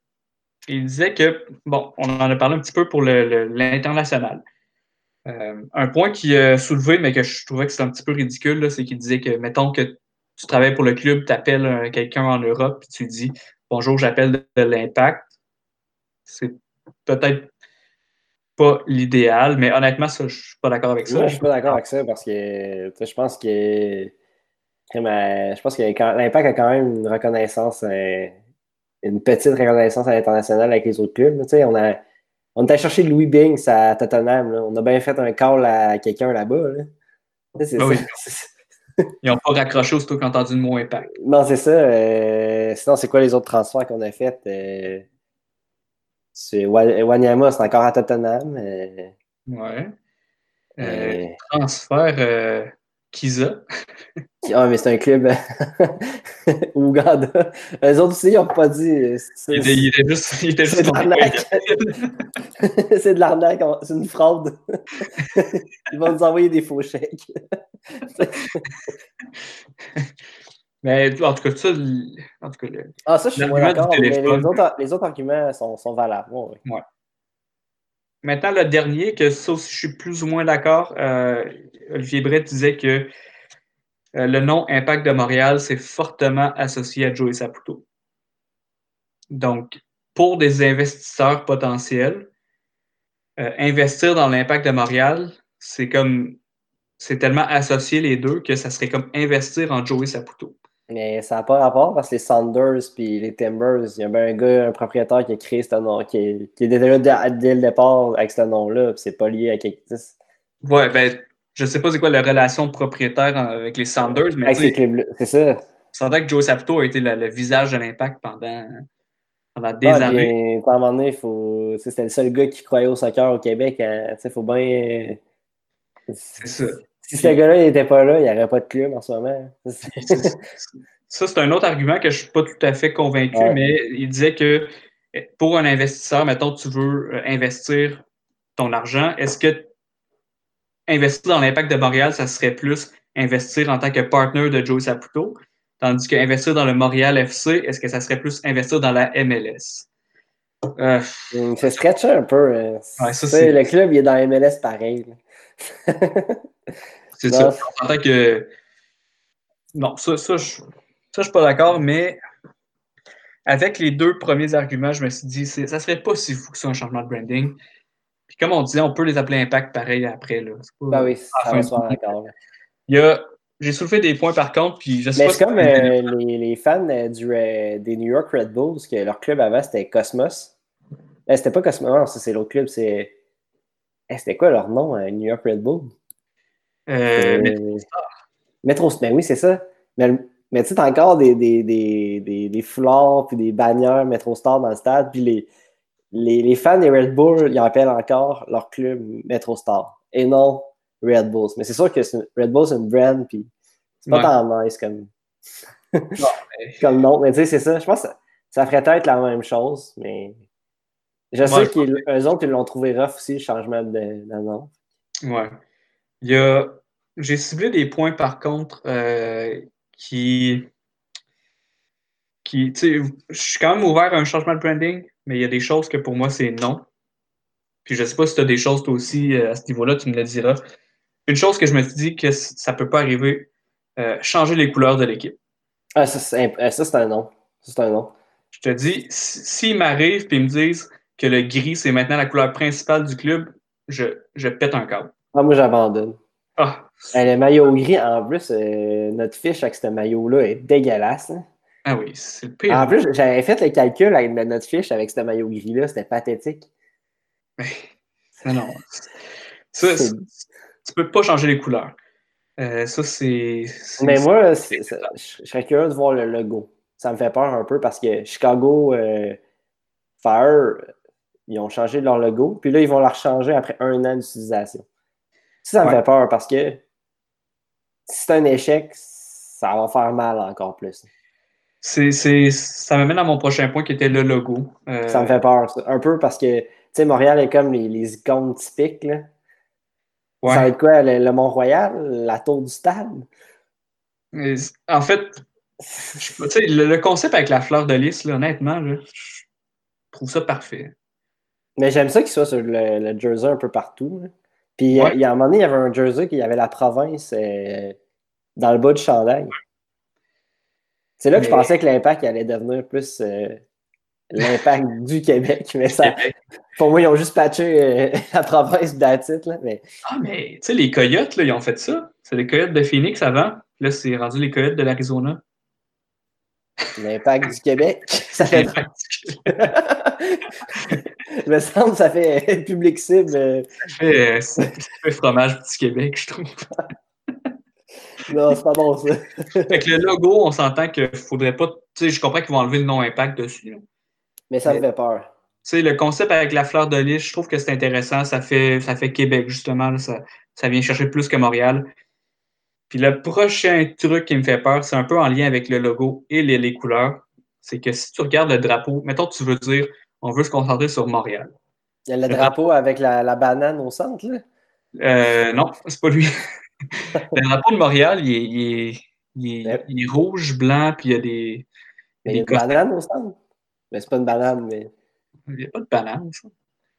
[SPEAKER 1] il disait que, bon, on en a parlé un petit peu pour l'international. Euh, un point qui a soulevé, mais que je trouvais que c'était un petit peu ridicule, c'est qu'il disait que, mettons que tu travailles pour le club, tu appelles quelqu'un en Europe, puis tu dis Bonjour, j'appelle de, l'Impact. C'est peut-être pas l'idéal, mais honnêtement, ça, je suis pas d'accord avec ça.
[SPEAKER 2] Moi, je suis pas d'accord avec ça parce que je pense que euh, je pense que l'impact a quand même une reconnaissance, euh, une petite reconnaissance à l'international avec les autres clubs. Tu sais, on a on est allé chercher Louis Binks à Tottenham. là. On a bien fait un call à quelqu'un là-bas. là.
[SPEAKER 1] Ah oui. Ils n'ont pas raccroché aussitôt qu'ils ont entendu le mot Impact.
[SPEAKER 2] Non, c'est ça. euh, sinon, c'est quoi les autres transferts qu'on a faits? Euh, c'est Wa- Wanyama, c'est encore à Tottenham. euh,
[SPEAKER 1] Ouais. Transfert Kiza.
[SPEAKER 2] Ah, mais c'est un club Ouganda. Eux autres aussi, ils n'ont pas dit. c'est-
[SPEAKER 1] Il était, il était juste. Il était
[SPEAKER 2] C'est
[SPEAKER 1] juste
[SPEAKER 2] de l'arnaque. c'est de l'arnaque, c'est une fraude. Ils vont nous envoyer des faux chèques.
[SPEAKER 1] Mais en tout cas, ça, en tout cas, le-
[SPEAKER 2] Ah, ça, je suis d'accord, mais les les autres arguments sont, sont valables. Ouais, ouais.
[SPEAKER 1] Maintenant, le dernier, que ça aussi, je suis plus ou moins d'accord. euh, Olivier Brett disait que euh, le nom Impact de Montréal, c'est fortement associé à Joey Saputo. Donc, pour des investisseurs potentiels, euh, investir dans l'Impact de Montréal, c'est comme c'est tellement associé les deux que ça serait comme investir en Joey Saputo.
[SPEAKER 2] Mais ça n'a pas rapport parce que les Sanders puis les Timbers, il y a bien un gars, un propriétaire qui a créé ce nom, qui, qui était là dès, le départ avec ce nom-là, c'est pas lié à quelque chose.
[SPEAKER 1] Ouais, ben, je sais pas c'est quoi la relation de propriétaire avec les Sanders, mais.
[SPEAKER 2] c'est ça.
[SPEAKER 1] C'est que Joe Saputo a été le, visage de l'impact pendant, pendant des ah, années.
[SPEAKER 2] à un moment donné, faut... c'était le seul gars qui croyait au soccer au Québec. Hein. Il faut bien.
[SPEAKER 1] C'est ça.
[SPEAKER 2] Si ce gars-là n'était pas là, il n'y aurait pas de club en ce moment.
[SPEAKER 1] Ça, c'est un autre argument que je ne suis pas tout à fait convaincu, mais il disait que pour un investisseur, mettons, tu veux euh, investir ton argent, est-ce que investir dans l'impact de Montréal, ça serait plus investir en tant que partner de Joe Saputo, tandis qu'investir dans le Montréal FC, est-ce que ça serait plus investir dans la MLS?
[SPEAKER 2] Euh, ça stretch un peu. Hein. le club, il est dans la MLS pareil.
[SPEAKER 1] C'est ça. En tant que. Non, ça, ça, je ne suis pas d'accord, mais avec les deux premiers arguments, je me suis dit, ça serait pas si fou que ça un changement de branding. Puis comme on disait, on peut les appeler impact pareil après. Là.
[SPEAKER 2] ben oui, ça va d'accord.
[SPEAKER 1] Il y a. J'ai soulevé des points par contre, puis je sais
[SPEAKER 2] Mais c'est comme euh, les, les, fans euh, du, des New York Red Bulls, que leur club avant c'était Cosmos. Euh, c'était pas Cosmos, non, c'est l'autre club, c'est. Eh, c'était quoi leur nom, New York Red Bulls?
[SPEAKER 1] Euh, Metrostar.
[SPEAKER 2] Metro, ben oui, c'est ça. Mais, mais tu sais, t'as encore des, des, des, des, foulards puis des bannières Metrostar dans le stade, puis les, les, les, fans des Red Bull, ils appellent encore leur club Metrostar et non Red Bulls. Mais c'est sûr que Red Bull, c'est une brand, puis c'est pas tant nice comme, comme nom. Mais tu sais, c'est ça. Je pense que ça, ferait peut-être la même chose, mais je sais qu'eux autres, ils l'ont trouvé rough aussi, le changement de, de nom.
[SPEAKER 1] Ouais. Il y a, j'ai ciblé des points par contre euh, qui, qui tu sais, je suis quand même ouvert à un changement de branding, mais il y a des choses que pour moi c'est non. Puis je sais pas si tu as des choses toi aussi euh, à ce niveau-là, tu me le diras. Une chose que je me suis dit que ça peut pas arriver, euh, changer les couleurs de l'équipe.
[SPEAKER 2] Ah, ça, c'est un non. C'est un non.
[SPEAKER 1] Je te dis, s'ils m'arrivent et ils me disent que le gris, c'est maintenant la couleur principale du club, je, je pète un câble.
[SPEAKER 2] Ah, moi, j'abandonne.
[SPEAKER 1] Ah.
[SPEAKER 2] le maillot gris, en plus, euh, notre fiche avec ce maillot-là est dégueulasse. Hein.
[SPEAKER 1] Ah oui, c'est le pire.
[SPEAKER 2] En plus, j'avais fait le calcul avec notre fiche avec ce maillot gris-là, c'était pathétique.
[SPEAKER 1] Mais, non. Ça, tu peux pas changer les couleurs. Euh, ça, c'est.
[SPEAKER 2] Mais moi, je serais curieux de voir le logo. Ça me fait peur un peu parce que Chicago euh, Fire, ils ont changé leur logo, puis là, ils vont la rechanger après un an d'utilisation. Ça, me fait peur parce que si c'est un échec, ça va faire mal encore plus.
[SPEAKER 1] C'est, ça m'amène à mon prochain point qui était le logo.
[SPEAKER 2] Euh, ça me fait peur. Un peu parce que, tu sais, Montréal est comme les, icônes typiques. Là. Ça va être quoi? Le, Mont-Royal? La tour du stade?
[SPEAKER 1] en fait, le, le, concept avec la fleur de lys, honnêtement, je trouve ça parfait.
[SPEAKER 2] Mais j'aime ça qu'il soit sur le, jersey un peu partout. Puis il y a un moment donné, il y avait un jersey qui avait la province euh, dans le bas du chandail. C'est là que je pensais que l'impact allait devenir plus euh, l'impact du Québec. Mais ça, pour moi, ils ont juste patché euh, la province d'Atit. Mais...
[SPEAKER 1] Ah, mais tu sais, les Coyotes, là, ils ont fait ça. C'est les Coyotes de Phoenix avant. Là, c'est rendu les Coyotes de l'Arizona.
[SPEAKER 2] L'impact du Québec. Ça fait. Il me semble que ça fait public cible. Euh.
[SPEAKER 1] Ça fait, fromage du Québec, je trouve.
[SPEAKER 2] non, c'est pas bon ça.
[SPEAKER 1] Avec le logo, on s'entend qu'il faudrait pas. Tu sais, je comprends qu'ils vont enlever le nom impact dessus.
[SPEAKER 2] Mais ça me fait peur. Tu
[SPEAKER 1] sais, le concept avec la fleur de lys, je trouve que c'est intéressant. Ça fait, ça fait Québec, justement. ça, ça vient chercher plus que Montréal. Puis le prochain truc qui me fait peur, c'est un peu en lien avec le logo et les, couleurs. C'est que si tu regardes le drapeau, mettons tu veux dire on veut se concentrer sur Montréal.
[SPEAKER 2] Il y a le, drapeau avec la, banane au centre, là?
[SPEAKER 1] Euh, non, c'est pas lui. le drapeau de Montréal, il est, rouge, blanc, puis il y a des.
[SPEAKER 2] Mais il y a une banane au centre? Mais c'est pas une banane, mais.
[SPEAKER 1] Il n'y a pas de banane, ça.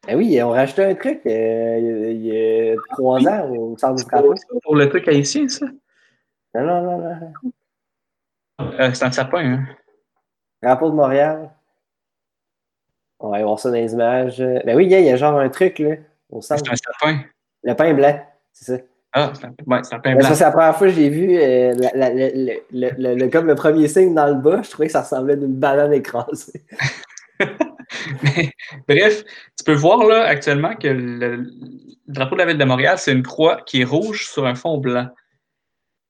[SPEAKER 2] Ben oui, on rajouté un truc euh, il y a trois ans au centre du drapeau.
[SPEAKER 1] Pour le truc haïtien, ça?
[SPEAKER 2] Non, non, non, non.
[SPEAKER 1] Euh, c'est un sapin, hein?
[SPEAKER 2] Drapeau de Montréal. On va voir ça dans les images. Ben oui, il y, a genre un truc, là, au centre.
[SPEAKER 1] C'est un sapin.
[SPEAKER 2] Le pain blanc, c'est ça.
[SPEAKER 1] Ah, c'est un, ouais, c'est un pain
[SPEAKER 2] Mais
[SPEAKER 1] blanc.
[SPEAKER 2] ça, c'est la première fois que j'ai vu euh, la- la- la- le, comme le premier signe dans le bas. Je trouvais que ça ressemblait à une banane écrasée.
[SPEAKER 1] Mais, bref, tu peux voir là actuellement que le, le drapeau de la ville de Montréal, c'est une croix qui est rouge sur un fond blanc.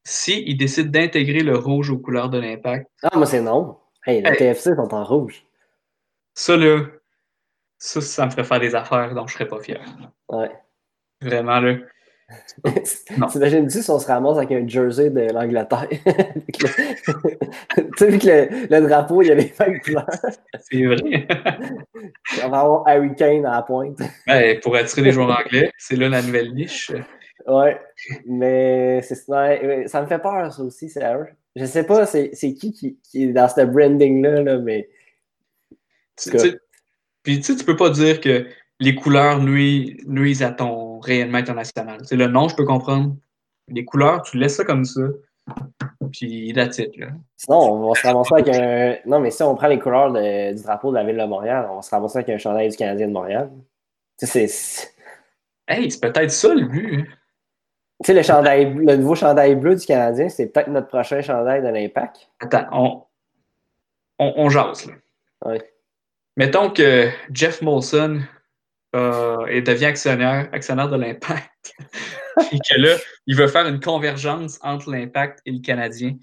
[SPEAKER 1] Si ils décident d'intégrer le rouge aux couleurs de l'impact,
[SPEAKER 2] Ah, moi, c'est non. Hey, les
[SPEAKER 1] Hey.
[SPEAKER 2] TFC sont en rouge.
[SPEAKER 1] Ça là, ça, ça me ferait faire des affaires dont je serais pas fier.
[SPEAKER 2] Ouais.
[SPEAKER 1] Vraiment là.
[SPEAKER 2] T'imagines-tu si on se ramasse avec un jersey de l'Angleterre? Tu sais, vu que le, le drapeau, il y a les mêmes couleurs.
[SPEAKER 1] C'est vrai.
[SPEAKER 2] On va avoir Harry Kane à la pointe.
[SPEAKER 1] Ouais, pour attirer les joueurs anglais, c'est là la nouvelle niche.
[SPEAKER 2] Ouais. Mais c'est ça me fait peur, ça aussi, c'est. Je sais pas c'est qui, qui qui est dans ce branding-là, là, mais
[SPEAKER 1] Puis tu peux pas dire que les couleurs nuisent, nuisent à ton rayonnement international. C'est le nom, je peux comprendre. Les couleurs, tu laisses ça comme ça. Puis la titre, là.
[SPEAKER 2] sinon, on va se ramasser avec un. Non, mais si on prend les couleurs de- du drapeau de la ville de Montréal, on va se ramasser avec un chandail du Canadien de Montréal. Tu sais, c'est.
[SPEAKER 1] Hey, c'est peut-être ça le but. hein.
[SPEAKER 2] Tu sais, le, chandail, le nouveau chandail bleu du Canadien, c'est peut-être notre prochain chandail de l'Impact.
[SPEAKER 1] Attends, on, on, on jase, là.
[SPEAKER 2] Ouais.
[SPEAKER 1] Mettons que Jeff Molson euh, et devient actionnaire, actionnaire de l'Impact. et que là, il veut faire une convergence entre l'Impact et le Canadien.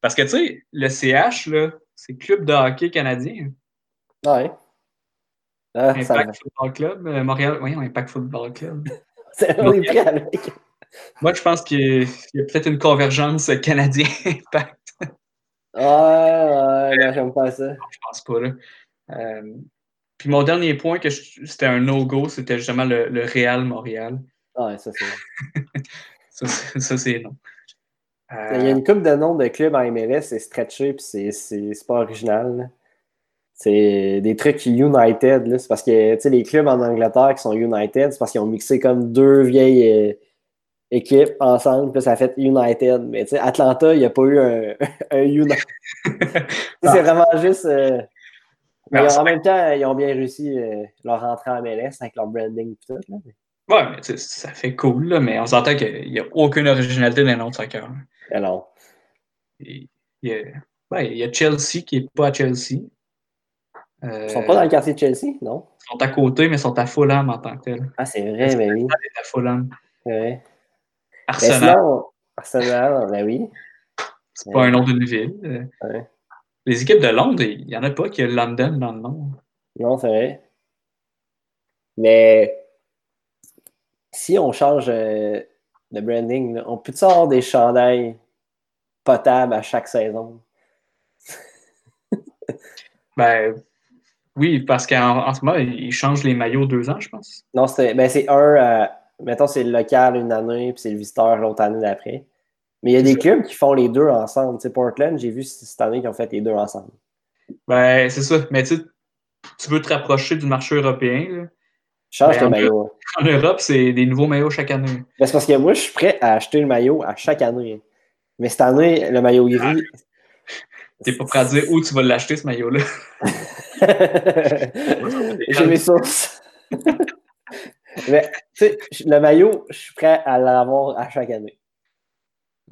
[SPEAKER 1] Parce que, tu sais, le CH, là, c'est Club de hockey canadien.
[SPEAKER 2] Ouais. Ah, ça va.
[SPEAKER 1] Impact Football Club. euh, Montréal, oui, Impact Football Club.
[SPEAKER 2] C'est- On est pris avec.
[SPEAKER 1] Moi, je pense qu'il y a, peut-être une convergence canadien-Impact.
[SPEAKER 2] Ouais, ouais, non, j'aime pas ça.
[SPEAKER 1] Je pense pas, là. Euh, puis mon dernier point, que c'était un no-go, c'était justement le, le Real Montréal.
[SPEAKER 2] Ouais, ça, c'est.
[SPEAKER 1] Ça, c'est- ça, c'est non. Euh,
[SPEAKER 2] Il y a une coupe de noms de clubs en MLS, c'est stretché, puis c'est- pas original. C'est des trucs United, là. C'est parce que, les clubs en Angleterre qui sont United, c'est parce qu'ils ont mixé comme deux vieilles euh, équipes ensemble, puis ça a fait United. Mais, Atlanta, il n'y a pas eu un, un United. c'est vraiment juste. euh, Mais en même temps, ils ont bien réussi euh, leur entrée en MLS avec leur branding et tout. Là.
[SPEAKER 1] Ouais, mais ça fait cool, là, mais on s'entend qu'il n'y a aucune originalité dans de soccer.
[SPEAKER 2] Alors,
[SPEAKER 1] Il il y a, ouais, il y a Chelsea qui n'est pas à Chelsea. Euh,
[SPEAKER 2] ils sont pas dans le quartier de Chelsea, non?
[SPEAKER 1] Ils sont à côté, mais ils sont à Fulham en tant que tel.
[SPEAKER 2] Ah, c'est vrai, mais oui.
[SPEAKER 1] Ils sont à Fulham?
[SPEAKER 2] Mais
[SPEAKER 1] Arsenal,
[SPEAKER 2] sinon, Arsenal, ben oui.
[SPEAKER 1] c'est pas un nom d'une ville. Euh,
[SPEAKER 2] Ouais.
[SPEAKER 1] Les équipes de Londres, il n'y en a pas qui a London dans le nom.
[SPEAKER 2] Non, c'est vrai. Mais si on change euh, de branding, là, on peut-tu avoir des chandails potables à chaque saison?
[SPEAKER 1] Ben oui, parce qu'en en ce moment, ils changent les maillots deux ans, je pense.
[SPEAKER 2] Non, c'est ben, un, euh, mettons, c'est le local une année, puis c'est le visiteur l'autre année d'après. Mais il y a des clubs qui font les deux ensemble. Sais, Portland, j'ai vu cette année qu'ils ont fait les deux ensemble.
[SPEAKER 1] Ben, c'est ça. Mais tu tu veux te rapprocher du marché européen. là.
[SPEAKER 2] Change
[SPEAKER 1] Ben,
[SPEAKER 2] tes
[SPEAKER 1] en
[SPEAKER 2] maillots.
[SPEAKER 1] En Europe, c'est des nouveaux maillots chaque année.
[SPEAKER 2] Ben, c'est parce que moi, je suis prêt à acheter le maillot à chaque année. Mais cette année, le maillot gris.
[SPEAKER 1] T'es pas prêt à dire où tu vas l'acheter, ce maillot-là.
[SPEAKER 2] J'ai mes sources. Mais, tu sais, le maillot, je suis prêt à l'avoir à chaque année.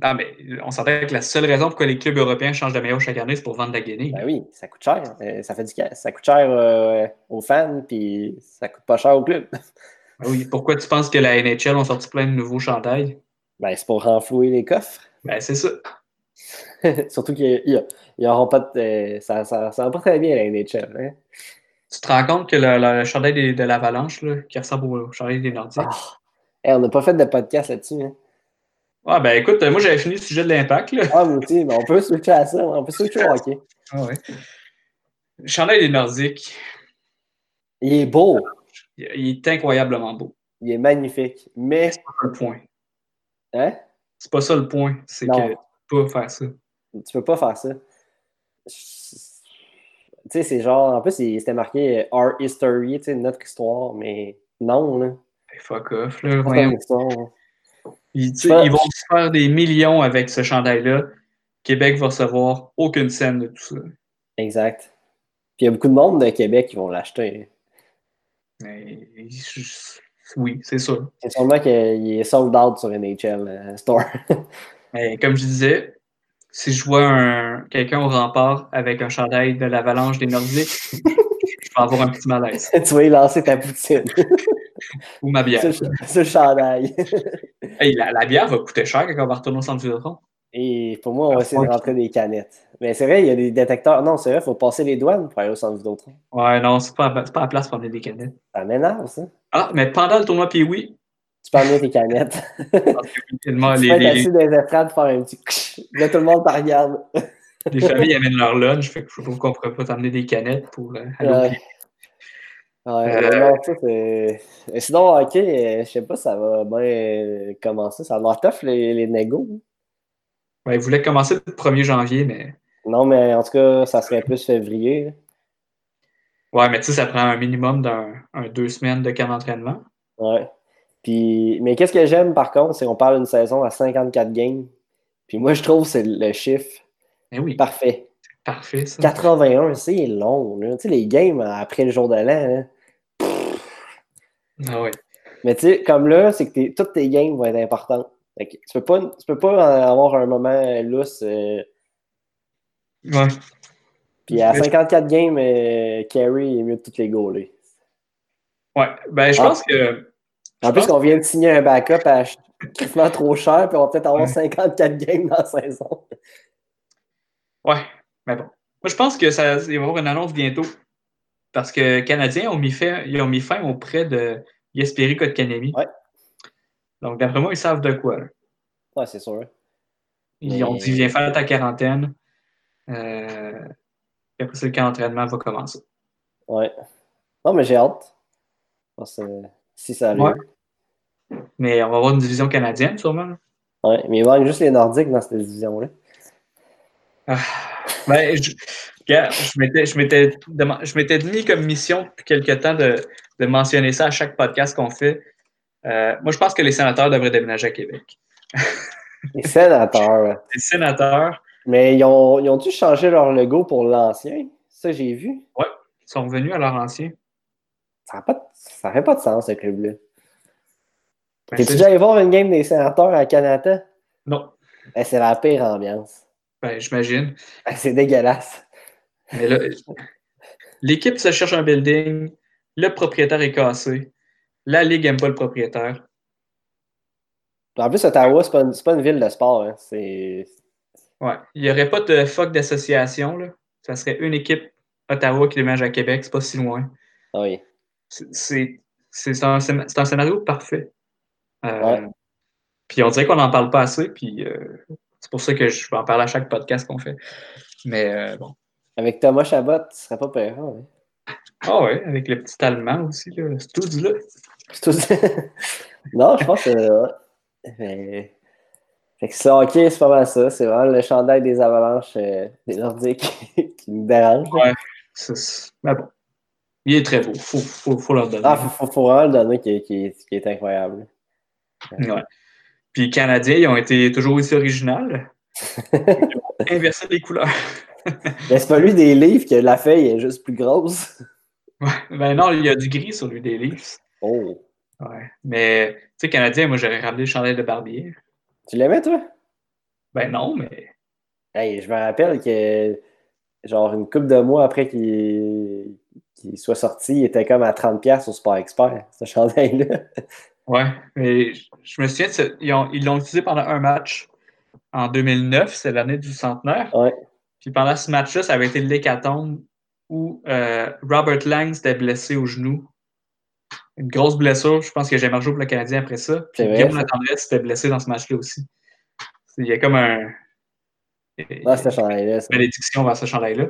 [SPEAKER 1] Non, mais on s'entend que la seule raison pourquoi les clubs européens changent de maillot chaque année, c'est pour vendre de la guinée.
[SPEAKER 2] Ben oui, ça coûte cher. Euh, Ça fait du. Ça coûte cher euh, aux fans, puis ça coûte pas cher au club.
[SPEAKER 1] Ben oui, pourquoi tu penses que la NHL ont sorti plein de nouveaux chandails?
[SPEAKER 2] Ben, c'est pour renflouer les coffres.
[SPEAKER 1] Ben, c'est ça.
[SPEAKER 2] Surtout qu'ils n'auront pas de. euh, ça, ça, ça va pas très bien, la NHL. Hein?
[SPEAKER 1] Tu te rends compte que le, le chandail des- de l'Avalanche, là, qui ressemble au chandail des Nordiques?
[SPEAKER 2] Ah. Hey, on n'a pas fait de podcast là-dessus. Hein?
[SPEAKER 1] Ah, ben écoute, moi j'avais fini le sujet de l'impact. là.
[SPEAKER 2] Ah, moi aussi, mais on peut switcher à ça. On peut switcher au hockey.
[SPEAKER 1] Ah ouais. Le chandail des Nordiques,
[SPEAKER 2] Il est beau.
[SPEAKER 1] il est incroyablement beau.
[SPEAKER 2] Il est magnifique. Mais,
[SPEAKER 1] C'est pas ça le point.
[SPEAKER 2] hein?
[SPEAKER 1] C'est pas ça le point. C'est
[SPEAKER 2] Non.
[SPEAKER 1] que tu peux pas faire ça.
[SPEAKER 2] Tu peux pas faire ça. Tu sais, c'est genre, en plus, il- c'était marqué euh, Our History, tu sais, notre histoire, mais non, là.
[SPEAKER 1] Hey, fuck off, là. Voyons.
[SPEAKER 2] une histoire.
[SPEAKER 1] Ils,
[SPEAKER 2] pas-
[SPEAKER 1] vont faire des millions avec ce chandail-là. Québec va recevoir aucune scène de tout ça.
[SPEAKER 2] Exact. Puis il y a beaucoup de monde de Québec qui vont l'acheter.
[SPEAKER 1] Oui, c'est sûr.
[SPEAKER 2] C'est sûrement qu'il est sold out sur NHL euh, Store.
[SPEAKER 1] Comme je disais, si je vois un, quelqu'un au rempart avec un chandail de l'avalanche des Nordiques, je vais avoir un petit malaise.
[SPEAKER 2] tu vas y lancer ta poutine.
[SPEAKER 1] Ou ma bière.
[SPEAKER 2] Ce, ce chandail.
[SPEAKER 1] Hey, la, la bière va coûter cher quand on va retourner au centre Vidéotron.
[SPEAKER 2] Et pour moi, on va essayer de rentrer des canettes. Mais c'est vrai, il y a des détecteurs. Non, c'est vrai, il faut passer les douanes pour aller au centre Vidéotron.
[SPEAKER 1] Ouais, non, c'est pas, c'est pas la place pour amener des canettes.
[SPEAKER 2] Ça m'énerve, ça.
[SPEAKER 1] Ah, mais pendant le tournoi Pee-Wee,
[SPEAKER 2] Tu peux amener tes canettes.
[SPEAKER 1] parce que, évidemment,
[SPEAKER 2] tu
[SPEAKER 1] les,
[SPEAKER 2] peux être
[SPEAKER 1] les-
[SPEAKER 2] assis dans les faire un petit Là, tout le monde te regarde.
[SPEAKER 1] les familles amènent leur lunch, fait que je trouve qu'on pourrait pas t'amener des canettes pour euh, aller
[SPEAKER 2] Ouais. Ouais,
[SPEAKER 1] Euh,
[SPEAKER 2] non, ça, c'est. Et Sinon, ok, euh, je sais pas, ça va bien euh, commencer. Ça va tough, les, les négos.
[SPEAKER 1] Ouais, ils voulaient commencer le 1er janvier, mais
[SPEAKER 2] Non, mais en tout cas, ça serait plus février.
[SPEAKER 1] ouais, mais tu sais, ça prend un minimum d'un un deux semaines de camp d'entraînement.
[SPEAKER 2] Ouais. Puis, mais qu'est-ce que j'aime par contre, c'est qu'on parle d'une saison à 54 games. Puis moi, je trouve que c'est le chiffre
[SPEAKER 1] Eh oui,
[SPEAKER 2] parfait.
[SPEAKER 1] parfait, ça.
[SPEAKER 2] 81, c'est long. là. Tu sais, les games après le jour de l'an. hein.
[SPEAKER 1] Ah ouais.
[SPEAKER 2] Mais tu sais, comme là, c'est que tes- toutes tes games vont être importantes. Fait que tu peux pas, tu peux pas avoir un moment lousse. euh,
[SPEAKER 1] Ouais.
[SPEAKER 2] puis à
[SPEAKER 1] Mais je-
[SPEAKER 2] 54 games, euh, Carey est mieux de toutes les goalés.
[SPEAKER 1] Ouais, ben je
[SPEAKER 2] Ah.
[SPEAKER 1] pense que.
[SPEAKER 2] En plus qu'on vient de signer un backup à quasiment trop cher, puis on va peut-être avoir
[SPEAKER 1] Ouais.
[SPEAKER 2] 54 games dans la saison.
[SPEAKER 1] Ouais, mais bon. Moi, je pense que ça, il va y avoir une annonce bientôt. Parce que les Canadiens ont mis, fait, ils ont mis fin auprès de Jesperi Kotkaniemi.
[SPEAKER 2] Ouais.
[SPEAKER 1] Donc, d'après moi, ils savent de quoi. là.
[SPEAKER 2] Ouais, c'est sûr.
[SPEAKER 1] Ils ont dit viens faire ta quarantaine. Euh, puis après, c'est le camp d'entraînement va commencer.
[SPEAKER 2] Ouais. Non, mais j'ai hâte. Pense, euh, si ça arrive.
[SPEAKER 1] Ouais. Mais on va avoir une division canadienne, sûrement. là.
[SPEAKER 2] Ouais, mais il manque juste les Nordiques dans cette division-là.
[SPEAKER 1] Ah, ben, je, je m'étais, mis comme mission depuis quelque temps de, de mentionner ça à chaque podcast qu'on fait. Euh, moi, je pense que les sénateurs devraient déménager à Québec.
[SPEAKER 2] Les sénateurs.
[SPEAKER 1] Les sénateurs
[SPEAKER 2] Mais ils ont, ils ont dû changer leur logo pour l'ancien? Ça, j'ai vu.
[SPEAKER 1] sont revenus à leur ancien.
[SPEAKER 2] Ça n'a pas, de- ça fait pas de sens, ce club-là.
[SPEAKER 1] Ben,
[SPEAKER 2] T'es-tu déjà allé voir une game des sénateurs à Canada?
[SPEAKER 1] Non,
[SPEAKER 2] Eh, c'est la pire ambiance.
[SPEAKER 1] Ben, j'imagine.
[SPEAKER 2] Eh, C'est dégueulasse.
[SPEAKER 1] Mais là, l'équipe se cherche un building, le propriétaire est cassé, la Ligue n'aime pas le propriétaire.
[SPEAKER 2] En plus, Ottawa, c'est pas, une- pas une ville de sport. hein. C'est.
[SPEAKER 1] Ouais. Il n'y aurait pas de fuck d'association. là. Ça serait une équipe Ottawa qui déménage à Québec, c'est pas si loin.
[SPEAKER 2] Ah oui.
[SPEAKER 1] C'est- C'est un, un scénario parfait. Euh,
[SPEAKER 2] Ouais.
[SPEAKER 1] Puis on dirait qu'on n'en parle pas assez, puis euh, c'est pour ça que je vais en parler à chaque podcast qu'on fait. Mais euh, bon.
[SPEAKER 2] Avec Thomas Chabot, ce serait pas pire. hein.
[SPEAKER 1] Ah ouais, avec le petit Allemand aussi, là, c'est tout là.
[SPEAKER 2] C'est non, je pense que. Mais- Fait que ça, ok, c'est pas mal ça. C'est vraiment le chandail des avalanches euh, des Nordiques qui nous dérange.
[SPEAKER 1] Ouais. C'est- Mais bon. Il est très beau. Faut, faut, faut leur donner.
[SPEAKER 2] Ah, faut, faut, le donner qui, qui, qui est incroyable.
[SPEAKER 1] Ouais. Puis les Canadiens, ils ont été toujours aussi originaux. Ils ont inversé les couleurs.
[SPEAKER 2] Mais c'est pas lui des livres que la feuille est juste plus grosse.
[SPEAKER 1] Ouais. Ben non, il y a du gris sur lui des Leafs.
[SPEAKER 2] Oh.
[SPEAKER 1] Ouais. Mais, tu sais, Canadien, moi, j'aurais ramené le chandail de Barbier.
[SPEAKER 2] Tu l'aimais, toi?
[SPEAKER 1] Ben non, mais.
[SPEAKER 2] Hey, je me rappelle que, genre, une couple de mois après qu'il qu'il soit sorti, il était comme à 30$ au Sport Expert, ce chandail-là.
[SPEAKER 1] Ouais. Mais je- me souviens, de ils ont- ils l'ont utilisé pendant un match en 2009, c'est l'année du centenaire.
[SPEAKER 2] Ouais.
[SPEAKER 1] Puis pendant ce match-là, ça avait été l'hécatombe où euh, Robert Lang s'était blessé au genou. Une grosse blessure. Je pense que j'ai marché pour le Canadien après ça. Puis Guillaume. Latendresse s'était blessé dans ce match-là aussi. Il y a comme un. Bénédiction vers ce chandail-là.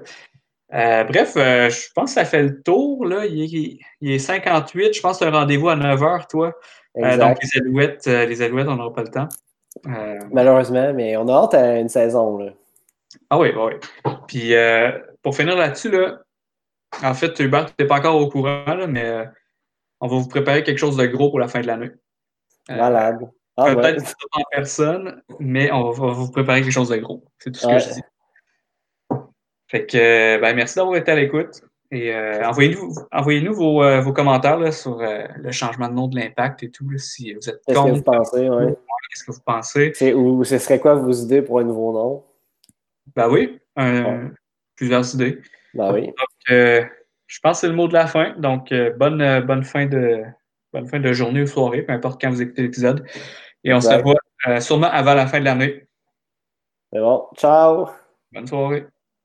[SPEAKER 1] Euh, bref, euh, je pense que ça fait le tour. Là. Il, est, il est 58. Je pense que tu as un rendez-vous à 9h, toi. Euh, donc, les alouettes, les alouettes, on n'aura pas le temps.
[SPEAKER 2] Malheureusement, mais on a hâte à une saison, là.
[SPEAKER 1] ah oui, oui. Puis, pour finir là-dessus, là, en fait, Hubert, tu n'es pas encore au courant, là, mais on va vous préparer quelque chose de gros pour la fin de l'année.
[SPEAKER 2] Malade. Ah, ouais.
[SPEAKER 1] Peut-être pas en personne, mais on va, vous préparer quelque chose de gros. C'est tout ce que je dis. Fait que, euh, ben, merci d'avoir été à l'écoute. Et envoyez-nous envoyez vos, vos, commentaires là, sur le changement de nom de l'impact et tout, si vous êtes
[SPEAKER 2] Qu'est-ce que vous pensez, ouais.
[SPEAKER 1] Qu'est-ce que vous pensez?
[SPEAKER 2] Ou ce serait quoi vos idées pour un nouveau nom?
[SPEAKER 1] Ben oui, plusieurs idées.
[SPEAKER 2] Ben oui.
[SPEAKER 1] Donc, je pense que c'est le mot de la fin. Donc, bonne, bonne fin de bonne fin de journée ou soirée, peu importe quand vous écoutez l'épisode. Et on se revoit sûrement avant la fin de l'année.
[SPEAKER 2] C'est bon. Ciao!
[SPEAKER 1] Bonne soirée.